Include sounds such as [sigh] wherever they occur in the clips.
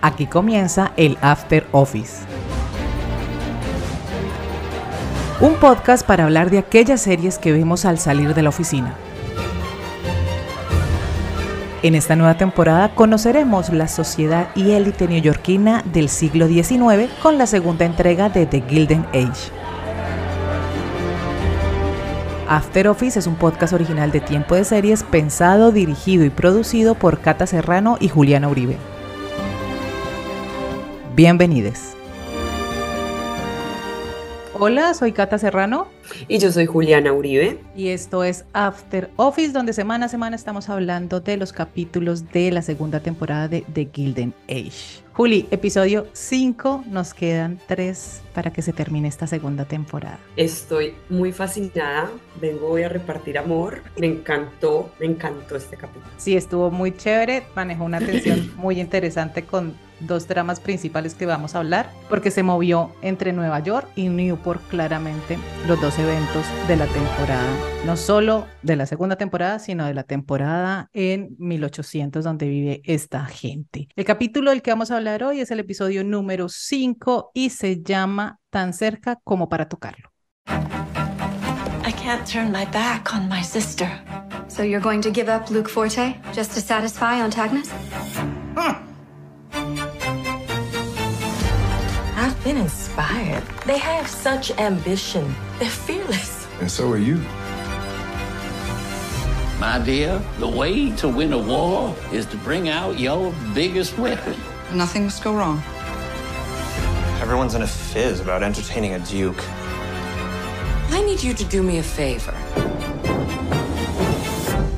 Aquí comienza el After Office. Un podcast para hablar de aquellas series que vemos al salir de la oficina. En esta nueva temporada conoceremos la sociedad y élite neoyorquina del siglo XIX con la segunda entrega de The Gilded Age. After Office es un podcast original de Tiempo de Series pensado, dirigido y producido por Cata Serrano y Juliana Uribe. Bienvenidos. Hola, soy Cata Serrano. Y yo soy Juliana Uribe. Y esto es After Office, donde semana a semana estamos hablando de los capítulos de la segunda temporada de The Gilden Age. Juli, episodio 5, nos quedan 3 para que se termine esta segunda temporada. Estoy muy fascinada, vengo hoy a repartir amor, me encantó, me encantó este capítulo. Sí, estuvo muy chévere, manejó una tensión [laughs] muy interesante con dos dramas principales que vamos a hablar, porque se movió entre Nueva York y Newport claramente los dos eventos de la temporada, no solo de la segunda temporada, sino de la temporada en 1800 donde vive esta gente. El capítulo del que vamos a hablar hoy es el episodio número 5 y se llama Tan cerca como para tocarlo. I can't turn my back on my sister. So you're going to give up Luke Forte just to satisfy Antagonist? I've been inspired. They have such ambition. They're fearless. And so are you. My dear, the way to win a war is to bring out your biggest weapon. Nothing must go wrong. Everyone's in a fizz about entertaining a duke. I need you to do me a favor.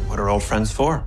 What are old friends for?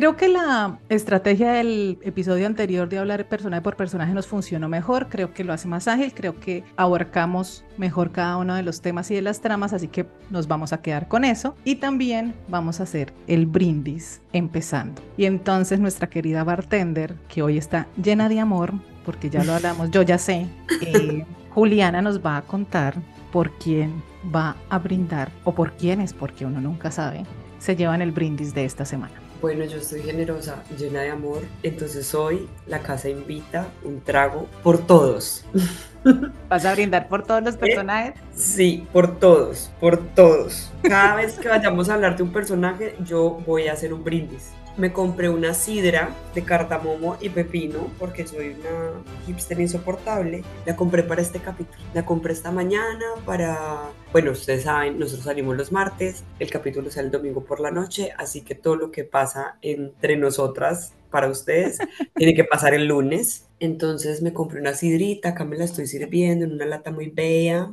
Creo que la estrategia del episodio anterior de hablar personaje por personaje nos funcionó mejor, creo que lo hace más ágil, creo que abarcamos mejor cada uno de los temas y de las tramas, así que nos vamos a quedar con eso y también vamos a hacer el brindis empezando. Y entonces nuestra querida bartender, que hoy está llena de amor, porque ya lo hablamos, yo ya sé, eh, [laughs] Juliana nos va a contar por quién va a brindar o por quiénes, porque uno nunca sabe, se llevan el brindis de esta semana. Bueno, yo estoy generosa, llena de amor, entonces hoy la casa invita un trago por todos. [laughs] ¿Vas a brindar por todos los personajes? Sí, por todos, por todos. Cada vez que vayamos a hablar de un personaje, yo voy a hacer un brindis me compré una sidra de cardamomo y pepino porque soy una hipster insoportable. La compré para este capítulo. La compré esta mañana para, bueno, ustedes saben, nosotros salimos los martes, el capítulo sale el domingo por la noche, así que todo lo que pasa entre nosotras para ustedes [laughs] tiene que pasar el lunes. Entonces me compré una sidrita, acá me la estoy sirviendo en una lata muy bella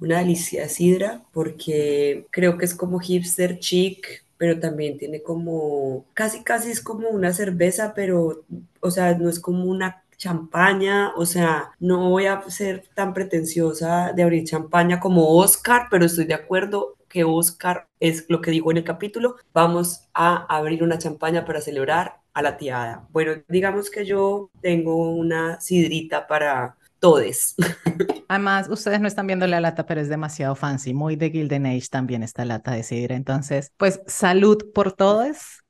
una delicia de sidra porque creo que es como hipster chic, pero también tiene como, casi casi es como una cerveza, pero, o sea, no es como una champaña, o sea, no voy a ser tan pretenciosa de abrir champaña como Oscar, pero estoy de acuerdo que Oscar es lo que dijo en el capítulo, vamos a abrir una champaña para celebrar a la tiada. Bueno, digamos que yo tengo una sidrita para todes. Además, ustedes no están viendo la lata, pero es demasiado fancy. Muy de Gilden Age también esta lata de sidra. Entonces, pues salud por todos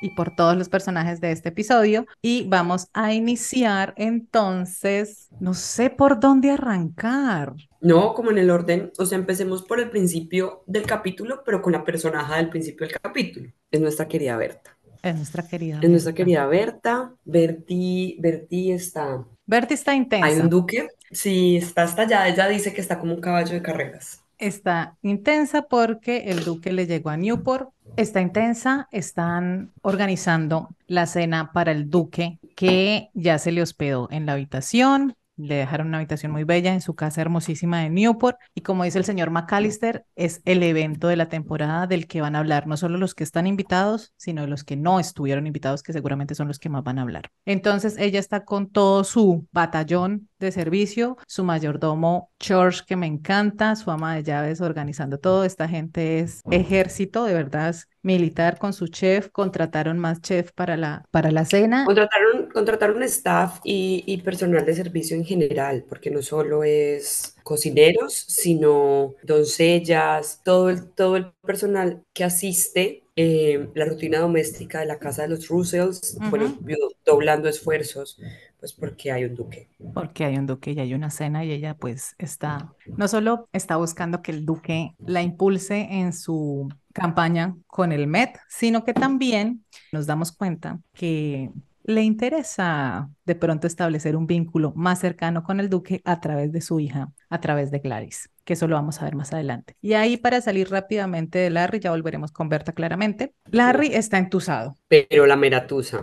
y por todos los personajes de este episodio. Y vamos a iniciar entonces, no sé por dónde arrancar. No, como en el orden, o sea, empecemos por el principio del capítulo, pero con la personaje del principio del capítulo. Es nuestra querida Berta. Es nuestra querida. Es nuestra querida Berta. Berti, Berti está Berti está intensa. Hay un duque. Sí, está hasta allá. Ella dice que está como un caballo de carreras. Está intensa porque el duque le llegó a Newport. Está intensa. Están organizando la cena para el duque que ya se le hospedó en la habitación. Le dejaron una habitación muy bella en su casa hermosísima de Newport. Y como dice el señor McAllister, es el evento de la temporada del que van a hablar no solo los que están invitados, sino los que no estuvieron invitados, que seguramente son los que más van a hablar. Entonces ella está con todo su batallón de servicio, su mayordomo George, que me encanta, su ama de llaves organizando todo. Esta gente es ejército, de verdad, militar con su chef. Contrataron más chef para la, para la cena. Contrataron contratar un staff y, y personal de servicio en general, porque no solo es cocineros, sino doncellas, todo el, todo el personal que asiste eh, la rutina doméstica de la casa de los Russells, bueno, doblando esfuerzos, pues porque hay un duque. Porque hay un duque y hay una cena y ella pues está, no solo está buscando que el duque la impulse en su campaña con el Met, sino que también nos damos cuenta que le interesa de pronto establecer un vínculo más cercano con el duque a través de su hija, a través de Clarice, que eso lo vamos a ver más adelante. Y ahí para salir rápidamente de Larry, ya volveremos con Berta claramente. Larry está entusado. Pero la meratusa.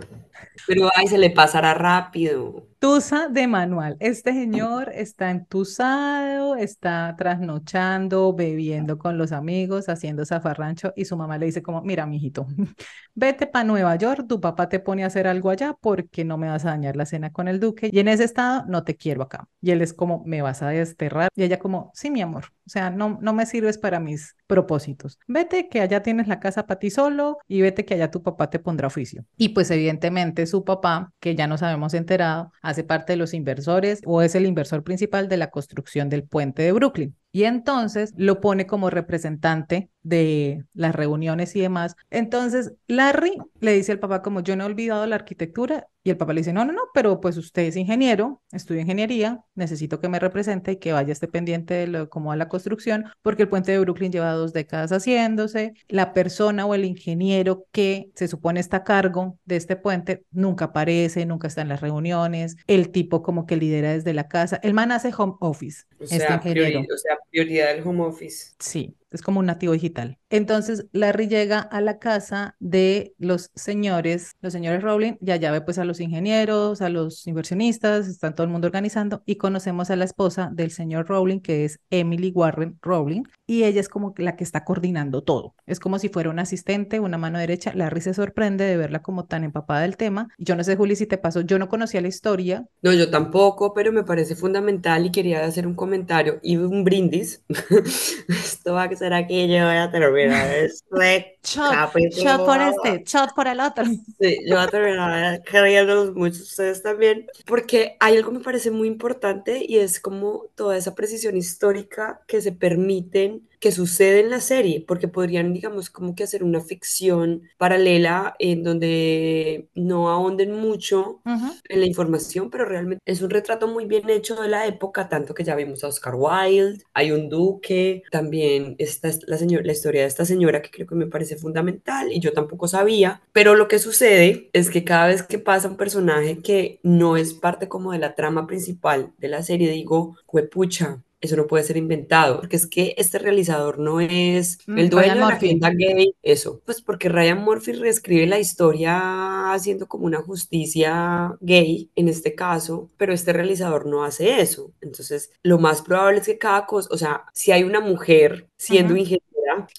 Pero ahí se le pasará rápido. Tusa de manual. Este señor está entusado, está trasnochando, bebiendo con los amigos, haciendo zafarrancho y su mamá le dice como, mira, mijito, [laughs] vete para Nueva York, tu papá te pone a hacer algo allá porque no me vas a dañar la cena con el duque y en ese estado no te quiero acá. Y él es como, me vas a desterrar. Y ella como, sí, mi amor, o sea, no, no me sirves para mis propósitos. Vete que allá tienes la casa para ti solo y vete que allá tu papá te pondrá oficio. Y pues evidentemente su papá, que ya nos habíamos enterado, hace parte de los inversores o es el inversor principal de la construcción del puente de Brooklyn. Y entonces lo pone como representante de las reuniones y demás. Entonces Larry le dice al papá como yo no he olvidado la arquitectura y el papá le dice, no, no, no, pero pues usted es ingeniero, estudia ingeniería, necesito que me represente y que vaya esté pendiente de lo, como a la construcción, porque el puente de Brooklyn lleva dos décadas haciéndose. La persona o el ingeniero que se supone está a cargo de este puente nunca aparece, nunca está en las reuniones. El tipo como que lidera desde la casa. El man hace home office. O este sea, ingeniero. o sea, prioridad del home office. Sí, es como un nativo digital. Entonces Larry llega a la casa de los señores, los señores Rowling, y allá ve pues a los ingenieros, a los inversionistas, están todo el mundo organizando y conocemos a la esposa del señor Rowling, que es Emily Warren Rowling, y ella es como la que está coordinando todo. Es como si fuera un asistente, una mano derecha. Larry se sorprende de verla como tan empapada del tema. Yo no sé, Juli, si te pasó, yo no conocía la historia. No, yo tampoco, pero me parece fundamental y quería hacer un comentario y un brindis. [laughs] Esto va a ser aquí, yo voy a terminar este shot, shot por este, shot por el otro. [laughs] Sí, yo voy a terminar queriéndolos mucho ustedes también, porque hay algo que me parece muy importante y es como toda esa precisión histórica que se permiten que sucede en la serie, porque podrían, digamos, como que hacer una ficción paralela en donde no ahonden mucho en la información, pero realmente es un retrato muy bien hecho de la época, tanto que ya vimos a Oscar Wilde, hay un duque, también está la, señora, la historia de esta señora que creo que me parece fundamental y yo tampoco sabía, pero lo que sucede es que cada vez que pasa un personaje que no es parte como de la trama principal de la serie, digo, huepucha, eso no puede ser inventado, porque es que este realizador no es mm, el dueño de la agenda gay, eso, pues porque Ryan Murphy reescribe la historia haciendo como una justicia gay en este caso, pero este realizador no hace eso. Entonces, lo más probable es que cada cosa, o sea, si hay una mujer siendo ingeniera,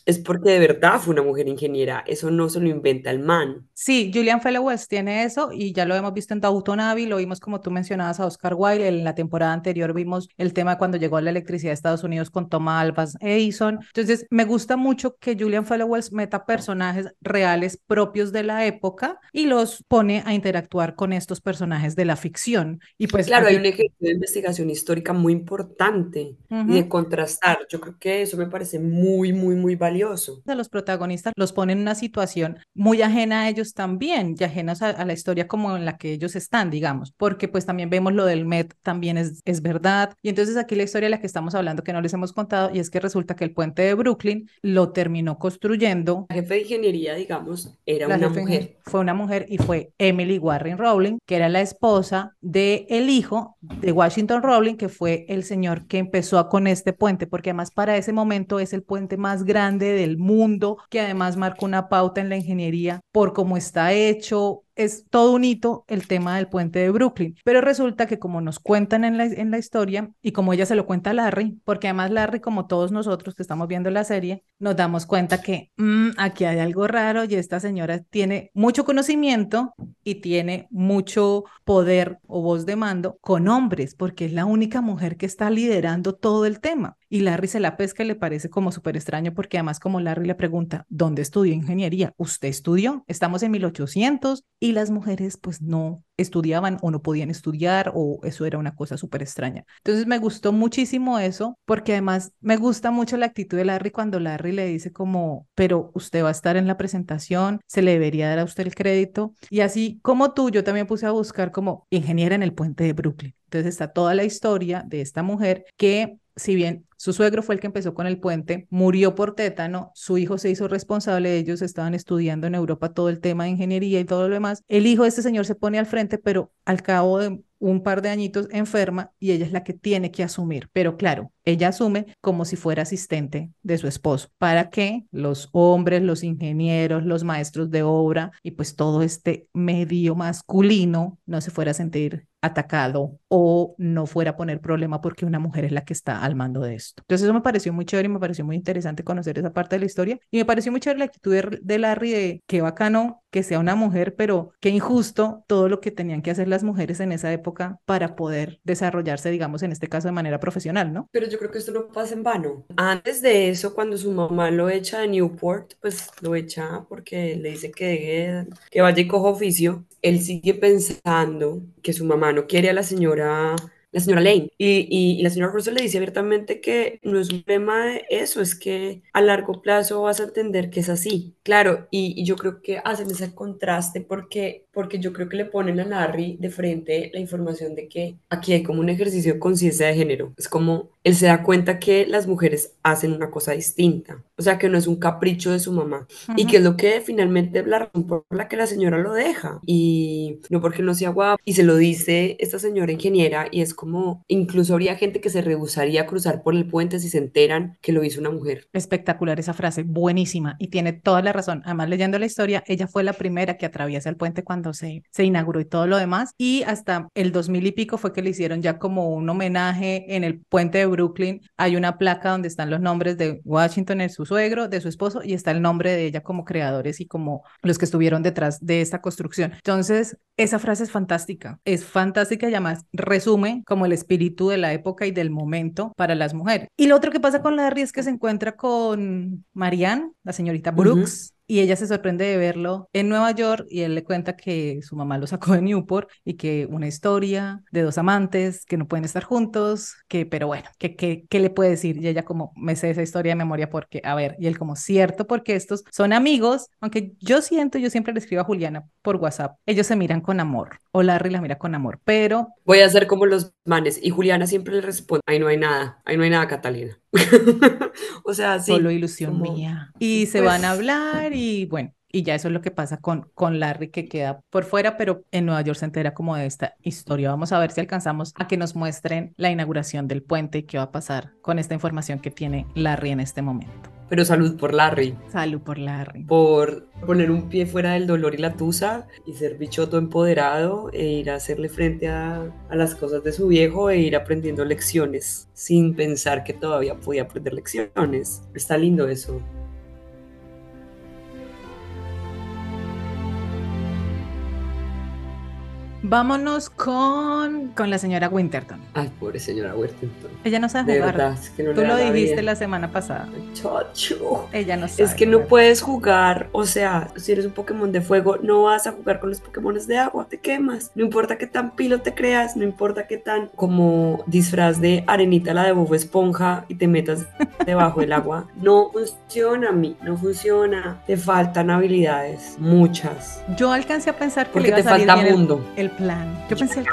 es porque de verdad fue una mujer ingeniera, eso no se lo inventa el man. Sí, Julian Fellowes tiene eso y ya lo hemos visto en Downton Abbey, lo vimos como tú mencionabas a Oscar Wilde, en la temporada anterior vimos el tema cuando llegó la electricidad de Estados Unidos con Thomas Alvas Edison. Entonces, me gusta mucho que Julian Fellowes meta personajes reales propios de la época y los pone a interactuar con estos personajes de la ficción. Y pues claro, hay un ejercicio de investigación histórica muy importante y de contrastar. Yo creo que eso me parece muy, muy, muy valioso. A los protagonistas los ponen en una situación muy ajena a ellos también, y ajenos a, la historia como en la que ellos están, digamos, porque pues también vemos lo del Met, también es, es verdad. Y entonces aquí la historia de la que estamos hablando, que no les hemos contado, y es que resulta que el puente de Brooklyn lo terminó construyendo. La jefe de ingeniería, digamos, era una mujer. Fue una mujer y fue Emily Warren Rowling, que era la esposa del el hijo de Washington Rowling, que fue el señor que empezó con este puente, porque además para ese momento es el puente más grande del mundo, que además marca una pauta en la ingeniería por cómo está hecho, es todo un hito el tema del puente de Brooklyn. Pero resulta que como nos cuentan en la, en la historia y como ella se lo cuenta a Larry, porque además Larry, como todos nosotros que estamos viendo la serie, nos damos cuenta que mm, aquí hay algo raro y esta señora tiene mucho conocimiento y tiene mucho poder o voz de mando con hombres, porque es la única mujer que está liderando todo el tema. Y Larry se la pesca y le parece como súper extraño porque además como Larry le pregunta, ¿dónde estudió ingeniería? ¿Usted estudió? Estamos en 1800 y las mujeres pues no estudiaban o no podían estudiar o eso era una cosa súper extraña. Entonces me gustó muchísimo eso porque además me gusta mucho la actitud de Larry cuando Larry le dice como, pero usted va a estar en la presentación, se le debería dar a usted el crédito. Y así como tú, yo también puse a buscar como ingeniera en el puente de Brooklyn. Entonces está toda la historia de esta mujer que si bien su suegro fue el que empezó con el puente, murió por tétano, su hijo se hizo responsable ellos, estaban estudiando en Europa todo el tema de ingeniería y todo lo demás. El hijo de este señor se pone al frente, pero al cabo de un par de añitos enferma y ella es la que tiene que asumir. Pero claro, ella asume como si fuera asistente de su esposo para que los hombres, los ingenieros, los maestros de obra y pues todo este medio masculino no se fuera a sentir atacado o no fuera a poner problema porque una mujer es la que está al mando de Entonces eso me pareció muy chévere y me pareció muy interesante conocer esa parte de la historia y me pareció muy chévere la actitud de, de Larry de qué bacano que sea una mujer, pero qué injusto todo lo que tenían que hacer las mujeres en esa época para poder desarrollarse, digamos, en este caso de manera profesional, ¿no? Pero yo creo que esto no pasa en vano. Antes de eso, cuando su mamá lo echa de Newport, pues lo echa porque le dice que, deje, que vaya y coja oficio. Él sigue pensando que su mamá no quiere a la señora la señora Lane. Y, y, la señora Russell le dice abiertamente que no es un tema de eso, es que a largo plazo vas a entender que es así. Claro, y, y yo creo que hacen ese contraste porque, porque yo creo que le ponen a Larry de frente la información de que aquí hay como un ejercicio de conciencia de género. Es como él se da cuenta que las mujeres hacen una cosa distinta. O sea, que no es un capricho de su mamá. Uh -huh. Y que es lo que finalmente la razón por la que la señora lo deja. Y no porque no sea guapa. Y se lo dice esta señora ingeniera y es como, incluso habría gente que se rehusaría a cruzar por el puente si se enteran que lo hizo una mujer. Espectacular esa frase, buenísima. Y tiene toda la razón. Además, leyendo la historia, ella fue la primera que atraviesa el puente cuando se, se inauguró y todo lo demás. Y hasta el 2000 y pico fue que le hicieron ya como un homenaje en el puente de Brooklyn. Hay una placa donde están los nombres de Washington, de su suegro, de su esposo, y está el nombre de ella como creadores y como los que estuvieron detrás de esta construcción. Entonces, esa frase es fantástica. Es fantástica y además resume como el espíritu de la época y del momento para las mujeres. Y lo otro que pasa con Larry es que se encuentra con Marianne, la señorita Brooks. Uh -huh y ella se sorprende de verlo en Nueva York y él le cuenta que su mamá lo sacó de Newport y que una historia de dos amantes que no pueden estar juntos, que pero bueno, que, que, ¿qué le puede decir? Y ella como, me sé esa historia de memoria porque, a ver, y él como, cierto, porque estos son amigos, aunque yo siento, yo siempre le escribo a Juliana por WhatsApp, ellos se miran con amor, o Larry la mira con amor, pero... Voy a hacer como los manes y Juliana siempre le responde, ahí no hay nada, ahí no hay nada, Catalina. [laughs] o sea, sí. Solo ilusión como... mía. Y se pues... van a hablar y bueno, y ya eso es lo que pasa con, con Larry que queda por fuera, pero en Nueva York se entera como de esta historia. Vamos a ver si alcanzamos a que nos muestren la inauguración del puente y qué va a pasar con esta información que tiene Larry en este momento. Pero salud por Larry. Salud por Larry. Por poner un pie fuera del dolor y la tusa y ser bichoto empoderado e ir a hacerle frente a, a las cosas de su viejo e ir aprendiendo lecciones sin pensar que todavía podía aprender lecciones. Está lindo eso. Vámonos con, con la señora Winterton. Ay, pobre señora Winterton. Ella no sabe de jugar. Verdad, es que no Tú lo dijiste la semana pasada. Chacho. Ella no sabe. Es que no puedes jugar. O sea, si eres un Pokémon de fuego, no vas a jugar con los Pokémon de agua. Te quemas. No importa qué tan pilo te creas. No importa qué tan como disfraz de arenita la de Bobo Esponja y te metas debajo del agua. [laughs] No funciona a mí. No funciona. Te faltan habilidades. Muchas. Yo alcancé a pensar que Porque le iba te a salir falta mundo. El, el plan. Yo pensé.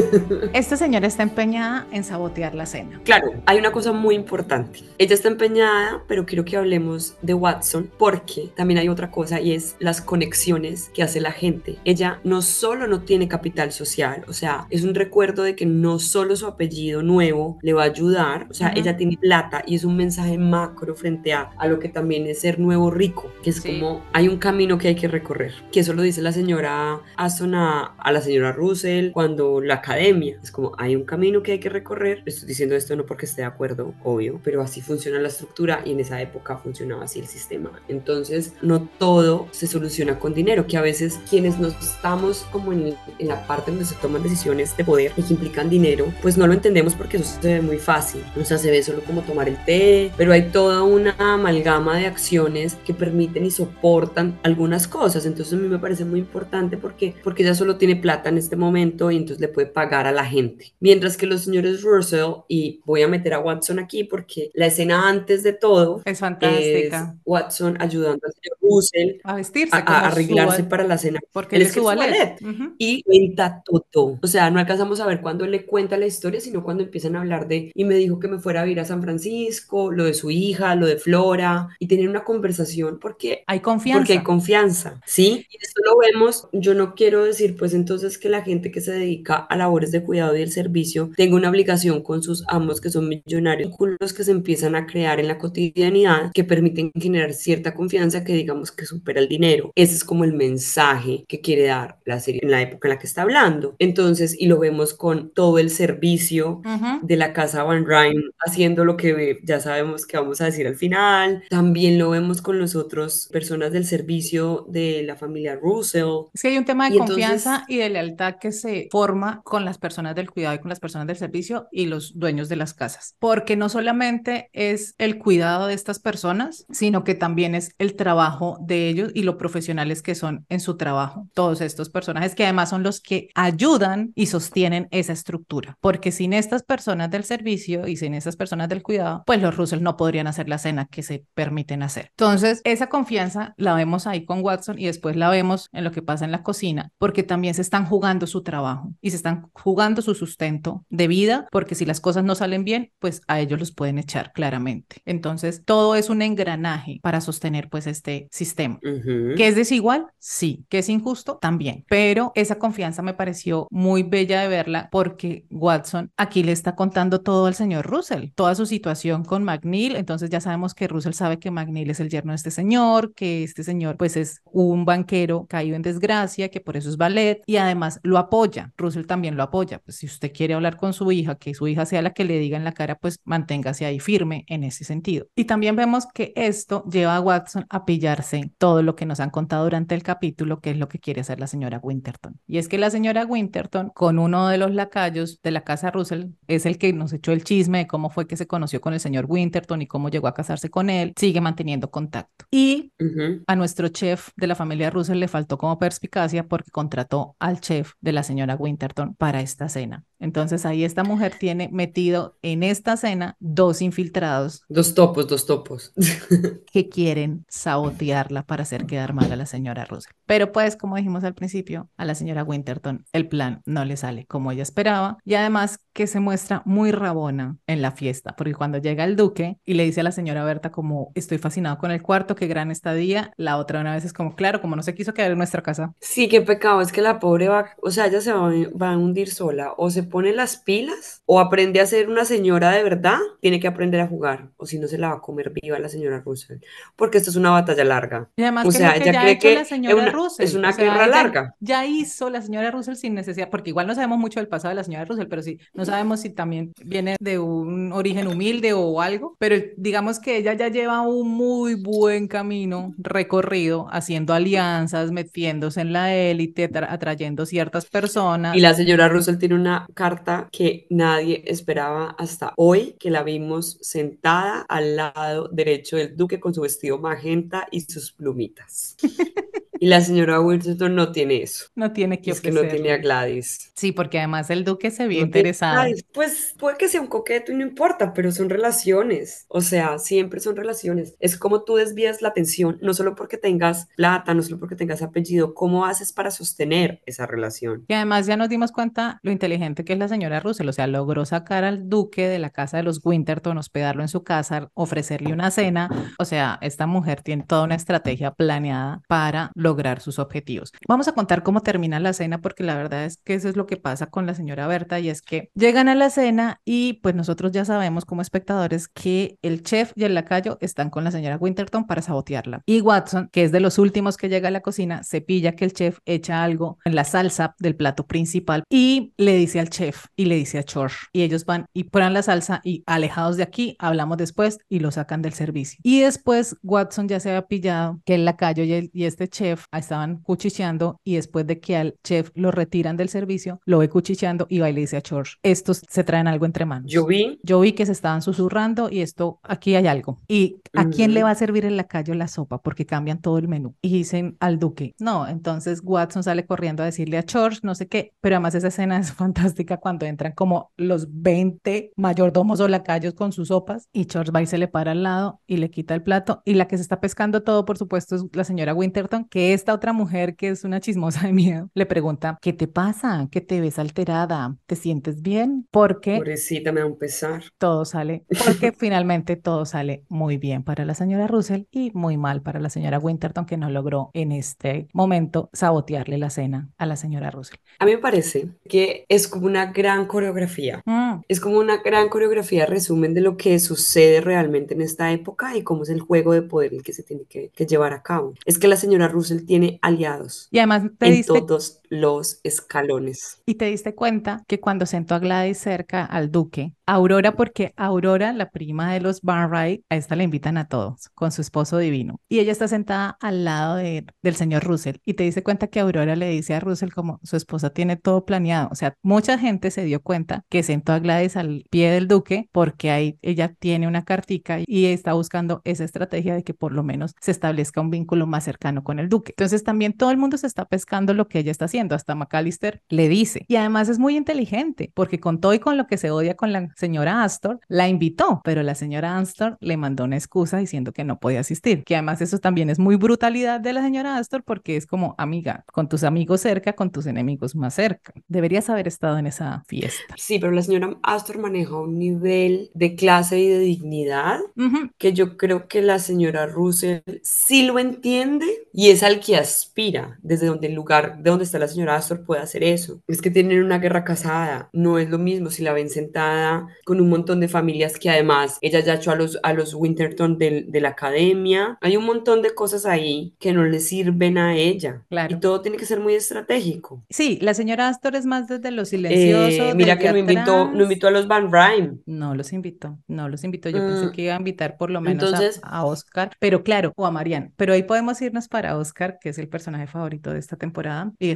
[laughs] Esta señora está empeñada en sabotear la cena. Claro, hay una cosa muy importante. Ella está empeñada, pero quiero que hablemos de Watson porque también hay otra cosa y es las conexiones que hace la gente. Ella no solo no tiene capital social, o sea, es un recuerdo de que no solo su apellido nuevo le va a ayudar, o sea, uh -huh. ella tiene plata y es un mensaje macro frente a, a lo que también es ser nuevo rico, que es sí. como hay un camino que hay que recorrer, que eso lo dice la señora Aston a, a la señora Russell cuando la academia. Es como hay un camino que hay que recorrer. Estoy diciendo esto no porque esté de acuerdo, obvio, pero así funciona la estructura y en esa época funcionaba así el sistema. Entonces, no todo se soluciona con dinero, que a veces quienes nos estamos como en, en la parte donde se toman decisiones de poder y que implican dinero, pues no lo entendemos porque eso se ve muy fácil. O sea, se ve solo como tomar el té, pero hay toda una amalgama de acciones que permiten y soportan algunas cosas. Entonces, a mí me parece muy importante porque, porque ella solo tiene plata en este momento y entonces le puede pagar a la gente. Mientras que los señores Russell, y voy a meter a Watson aquí porque la escena antes de todo Es fantástica. es Watson ayudando al señor Russell a vestirse, a, a arreglarse para la cena. porque Él él es su ballet. ballet. Ujú. Y cuenta todo. O sea, no alcanzamos a ver cuando él le cuenta la historia, sino cuando empiezan a hablar de, y me dijo que me fuera a vivir a San Francisco, lo de su hija, lo de Flora, y tienen una conversación porque Hay confianza. porque hay confianza, ¿sí? Y esto lo vemos, yo no quiero decir pues entonces que la gente que se dedica a labores de cuidado y el servicio tenga una obligación con sus amos que son millonarios, vínculos que se empiezan a crear en la cotidianidad que permiten generar cierta confianza que digamos que supera el dinero. Ese es como el mensaje que quiere dar la serie en la época en la que está hablando. Entonces, y lo vemos con todo el servicio Ujú. de la casa Van Ryn haciendo lo que ya sabemos que vamos a decir al final. También lo vemos con los otros personas del servicio de la familia Russell. Es que hay un tema de Y entonces- confianza y de lealtad que se forma con las personas del cuidado y con las personas del servicio y los dueños de las casas. Porque no solamente es el cuidado de estas personas, sino que también es el trabajo de ellos y lo profesionales que son en su trabajo. Todos estos personajes que además son los que ayudan y sostienen esa estructura. Porque sin estas personas del servicio y sin estas personas del cuidado, pues los Russell no podrían hacer la cena que se permiten hacer. Entonces, esa confianza la vemos ahí con Watson y después la vemos en lo que pasa en la cocina, porque también se están jugando su trabajo y se están jugando su sustento de vida, porque si las cosas no salen bien, pues a ellos los pueden echar claramente. Entonces, todo es un engranaje para sostener pues este sistema. ¿Que es desigual? Sí. ¿Que es injusto? También. Pero esa confianza me pareció muy bella de verla porque Watson aquí le está contando todo al señor Russell, toda su situación con McNeil. Entonces ya sabemos que Russell sabe que McNeil es el yerno de este señor, que este señor pues es un banquero caído en desgracia, que por eso es ballet y además lo apoya. Russell también lo apoya. Pues si usted quiere hablar con su hija, que su hija sea la que le diga en la cara, pues manténgase ahí firme en ese sentido. Y también vemos que esto lleva a Watson a pillarse todo lo que nos han contado durante el capítulo, que es lo que quiere hacer la señora Winterton. Y es que la señora Winterton, con uno de los lacayos de la casa Russell, es el que nos echó el chisme de cómo fue que se conoció con el señor Winterton y cómo llegó a casarse con él, sigue manteniendo contacto. Y Ujú. a nuestro chef de la familia Russell le faltó como perspicacia porque contrató al chef de la señora Winterton para esta cena. Entonces ahí esta mujer tiene metido en esta cena dos infiltrados Dos topos, dos topos. [laughs] que quieren sabotearla para hacer quedar mal a la señora Russell. Pero pues, como dijimos al principio, a la señora Winterton el plan no le sale como ella esperaba y además que se muestra muy rabona en la fiesta, porque cuando llega el duque y le dice a la señora Berta como estoy fascinado con el cuarto, qué gran estadía, la otra una vez es como, claro, como no se quiso quedar en nuestra casa. Sí, qué pecado, es que la pobre va, o sea, ella se va, a- va a hundir sola, o se pone las pilas, o aprende a ser una señora de verdad, tiene que aprender a jugar, o si no se la va a comer viva la señora Russell, porque esto es una batalla larga. Y además O que sea, ella ya cree que es una- Russell. es una o sea, guerra ella larga. Ya hizo la señora Russell sin necesidad, porque igual no sabemos mucho del pasado de la señora Russell, pero sí, no sabemos si también viene de un origen humilde o algo, pero digamos que ella ya lleva un muy buen camino recorrido, haciendo alianzas, metiéndose en la élite, atra- atrayendo ciertas personas. Y la señora Russell tiene una carta que nadie esperaba hasta hoy, que la vimos sentada al lado derecho del duque con su vestido magenta y sus plumitas. [laughs] Y la señora Winston no tiene eso. No tiene que Es que no ofrecerle. tiene a Gladys. Sí, porque además el duque se vio No interesado. Gladys. Pues puede que sea un coqueto y no importa, pero son relaciones. O sea, siempre son relaciones. Es como tú desvías la atención, no solo porque tengas plata, no solo porque tengas apellido, ¿cómo haces para sostener esa relación? Y además ya nos dimos cuenta lo inteligente que es la señora Russell, o sea, logró sacar al duque de la casa de los Winterton, hospedarlo en su casa, ofrecerle una cena, o sea, esta mujer tiene toda una estrategia planeada para lograr lograr sus objetivos. Vamos a contar cómo termina la cena porque la verdad es que eso es lo que pasa con la señora Berta y es que llegan a la cena y pues nosotros ya sabemos como espectadores que el chef y el lacayo están con la señora Winterton para sabotearla. Y Watson, que es de los últimos que llega a la cocina, se pilla que el chef echa algo en la salsa del plato principal y le dice al chef y le dice a George y ellos van y ponen la salsa y alejados de aquí, hablamos después y lo sacan del servicio. Y después Watson ya se había pillado que el lacayo y, el, y este chef estaban cuchicheando y después de que al chef lo retiran del servicio, lo ve cuchicheando y va y le dice a George, estos se traen algo entre manos. Yo vi. Yo vi que se estaban susurrando y esto, aquí hay algo. ¿Y a quién le Ujú. va a servir el lacayo la sopa? Porque cambian todo el menú. Y dicen al duque. No, entonces Watson sale corriendo a decirle a George, no sé qué, pero además esa escena [laughs] es fantástica cuando entran como los 20 mayordomos o lacayos con sus sopas y George va y se le para al lado y le quita el plato y la que se está pescando todo, por supuesto, es la señora Winterton, que esta otra mujer que es una chismosa [laughs] de miedo, le pregunta, ¿qué te pasa? ¿Qué te ves alterada? ¿Te sientes bien? Porque Pobrecita, me da un pesar. todo sale, porque [laughs] finalmente todo sale muy bien para la señora Russell y muy mal para la señora Winterton, que no logró en este momento sabotearle la cena a la señora Russell. A mí me parece que es como una gran coreografía. Mm, Es como una gran coreografía, resumen de lo que sucede realmente en esta época y cómo es el juego de poder el que se tiene que, que llevar a cabo. Es que la señora Russell tiene aliados Y además te en diste, todos los escalones. y te diste cuenta que cuando sentó a Gladys cerca al duque, Aurora, porque Aurora, la prima de los Barnwright, a esta le invitan a todos con su esposo divino. Y ella está sentada al lado de, del señor Russell. Y te diste cuenta que Aurora le dice a Russell como su esposa tiene todo planeado. O sea, mucha gente se dio cuenta que sentó a Gladys al pie del duque porque ahí ella tiene una cartica y está buscando esa estrategia de que por lo menos se establezca un vínculo más cercano con el duque. Entonces también todo el mundo se está pescando lo que ella está haciendo. Hasta McAllister le dice. Y además es muy inteligente porque con todo y con lo que se odia con la señora Astor, la invitó, pero la señora Astor le mandó una excusa diciendo que no podía asistir. Que además eso también es muy brutalidad de la señora Astor porque es como amiga, con tus amigos cerca, con tus enemigos más cerca. Deberías haber estado en esa fiesta. Sí, pero la señora Astor maneja un nivel de clase y de dignidad Ujú. que yo creo que la señora Russell sí lo entiende y es al que aspira, desde donde el lugar de donde está la señora Astor puede hacer eso. Es que tienen una guerra casada, no es lo mismo si la ven sentada con un montón de familias que además ella ya echó a los, a los Winterton del- de, la academia. Hay un montón de cosas ahí que no le sirven a ella. Claro. Y todo tiene que ser muy estratégico. Sí, la señora Astor es más desde lo silencioso. Eh, mira que no invitó, no invitó a los Van Rhyme. No los invitó, no los invitó. Yo pensé Mm, que iba a invitar por lo menos a- entonces- a, Oscar, pero claro, o a Marianne. Pero ahí podemos irnos para Oscar, que es el personaje favorito de esta temporada, y de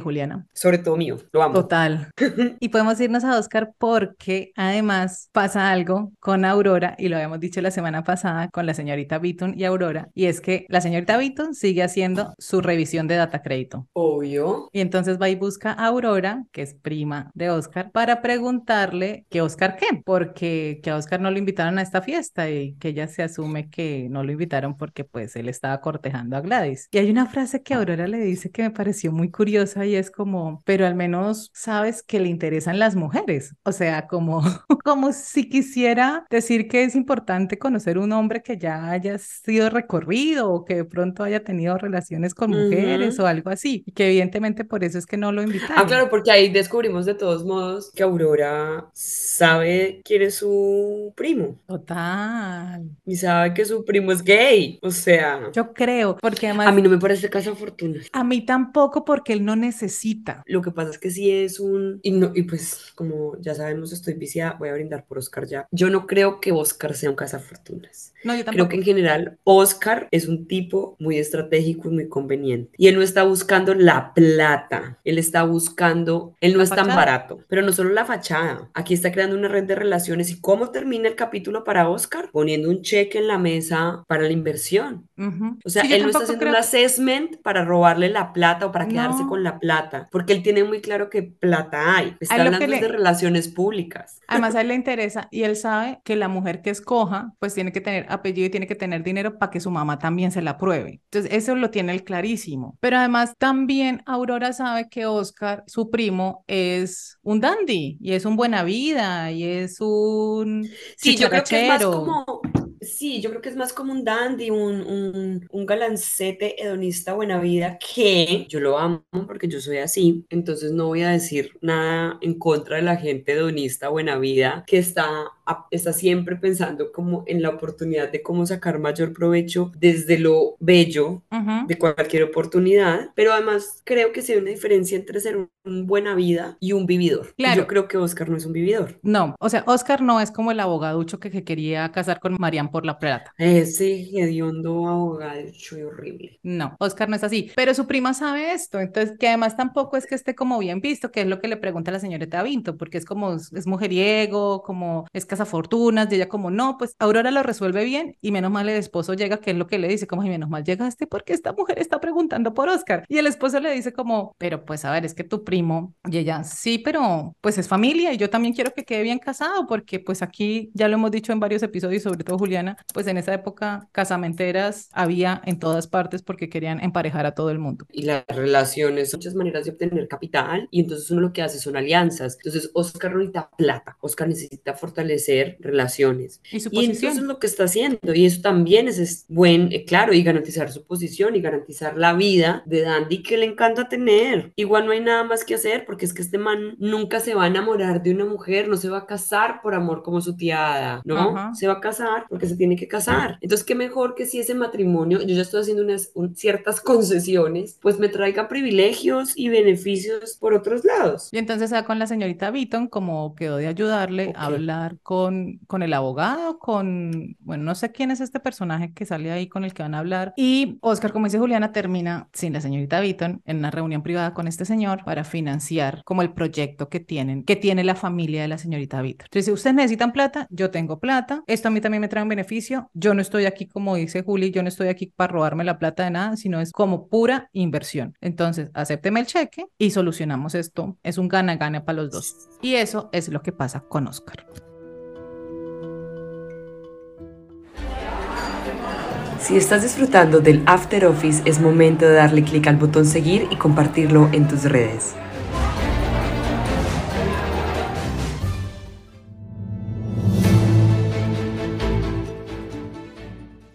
Sobre todo mío, lo amo. Total. [laughs] Y podemos irnos a Oscar porque además pasa algo con Aurora, y lo habíamos dicho la semana pasada con la señorita Beaton y Aurora, y es que la señorita Beaton sigue haciendo su revisión de data crédito. Obvio. Y entonces va y busca a Aurora, que es prima de Oscar, para preguntarle que Oscar qué, porque que a Oscar no lo invitaron a esta fiesta y que ella se asume que no lo invitaron porque pues él estaba cortejando a Gladys. Y hay una frase que Aurora le dice que me pareció muy curiosa y es como, pero al menos sabes que le interesan las mujeres. O sea, como, [laughs] como si quisiera decir que es importante conocer un hombre que ya haya sido recorrido o que de pronto haya tenido relaciones con mujeres Ujú. o algo así. Y que evidentemente por eso es que no lo invitaron. Ah, claro, porque ahí descubrimos de todos modos que Aurora sabe quién es su primo Total. y sabe que su primo es gay. O sea, Yo creo, porque además a mí no me parece casa fortuna. a mí tampoco porque él no necesita. Lo que pasa es que sí es un... Y, no, y pues, como ya sabemos, estoy viciada, voy a brindar por Oscar ya. Yo no creo que Oscar sea un cazafortunas. No, yo Creo que en general Oscar es un tipo muy estratégico y muy conveniente. Y él no está buscando la plata, él está buscando, él no La es tan fachada. barato, pero no solo la fachada. Aquí está creando una red de relaciones. ¿Y cómo termina el capítulo para Oscar? Poniendo un cheque en la mesa para la inversión. Ujú. O sea, Sí, él no está haciendo creo un assessment para robarle la plata o para quedarse No. con la plata, porque él tiene muy claro que plata hay. Está lo hablando le- de relaciones públicas. Además, a él le interesa y él sabe que la mujer que escoja, pues tiene que tener apellido y tiene que tener dinero para que su mamá también se la apruebe. Entonces, eso lo tiene él clarísimo. Pero además, también Aurora sabe que Oscar, su primo, es un dandy y es un buena vida y es un Sí, yo creo que es más como, Sí, yo creo que es más como un dandy, un, un, un galancete hedonista buena vida que yo lo amo porque yo soy así, entonces no voy a decir nada en contra de la gente hedonista buena vida que está, está siempre pensando como en la oportunidad de cómo sacar mayor provecho desde lo bello Ujú. de cualquier oportunidad, pero además creo que sí hay una diferencia entre ser un, un buena vida y un vividor. Claro. yo creo que Oscar no es un vividor. No, o sea, Oscar no es como el abogaducho que, que quería casar con Marian por la plata. Ese hediondo abogado y horrible. No, Oscar no es así, pero su prima sabe esto, entonces que además tampoco es que esté como bien visto, que es lo que le pregunta la señorita Vinto, porque es como, es mujeriego, como es cazafortunas, y ella como, no, pues Aurora lo resuelve bien y menos mal el esposo llega, que es lo que le dice, como, y menos mal llegaste porque esta mujer está preguntando por Oscar. Y el esposo le dice como, pero pues a ver, es que tu primo, y ella, sí, pero pues es familia y yo también quiero que quede bien casado, porque pues aquí ya lo hemos dicho en varios episodios, sobre todo Juliana, pues en esa época casamenteras había en todas partes porque querían emparejar a todo el mundo. Y las relaciones son muchas maneras de obtener capital y entonces uno lo que hace son alianzas. Entonces Oscar necesita plata, Oscar necesita fortalecer relaciones. Y su Y entonces lo que está haciendo, y eso también es, es buen, eh, claro, y garantizar su posición y garantizar la vida de Dandy que le encanta tener. Igual no hay nada más que hacer porque es que este man nunca se va a enamorar de una mujer, no se va a casar por amor como su tía Ada, ¿no? Ajá. Se va a casar porque se tiene que casar. Entonces, qué mejor que si ese matrimonio, yo ya estoy haciendo unas un- ciertas [laughs] concesiones, pues me traiga privilegios y beneficios por otros lados. Y entonces con la señorita Beaton, como quedó de ayudarle a Ok. hablar con, con el abogado, con, bueno, no sé quién es este personaje que sale ahí con el que van a hablar. Y Oscar, como dice Juliana, termina sin la señorita Beaton en una reunión privada con este señor para financiar como el proyecto que tienen, que tiene la familia de la señorita Beaton. Entonces, si ustedes necesitan plata, yo tengo plata, esto a mí también me trae un beneficio, yo no estoy aquí, como dice Juli, yo no estoy aquí para robarme la plata de nada, sino es como pura inversión. Entonces, acépteme el cheque y solucionamos esto. Es un gana-gana para los dos. Y eso es lo que pasa con Oscar. Si estás disfrutando del After Office, es momento de darle clic al botón seguir y compartirlo en tus redes.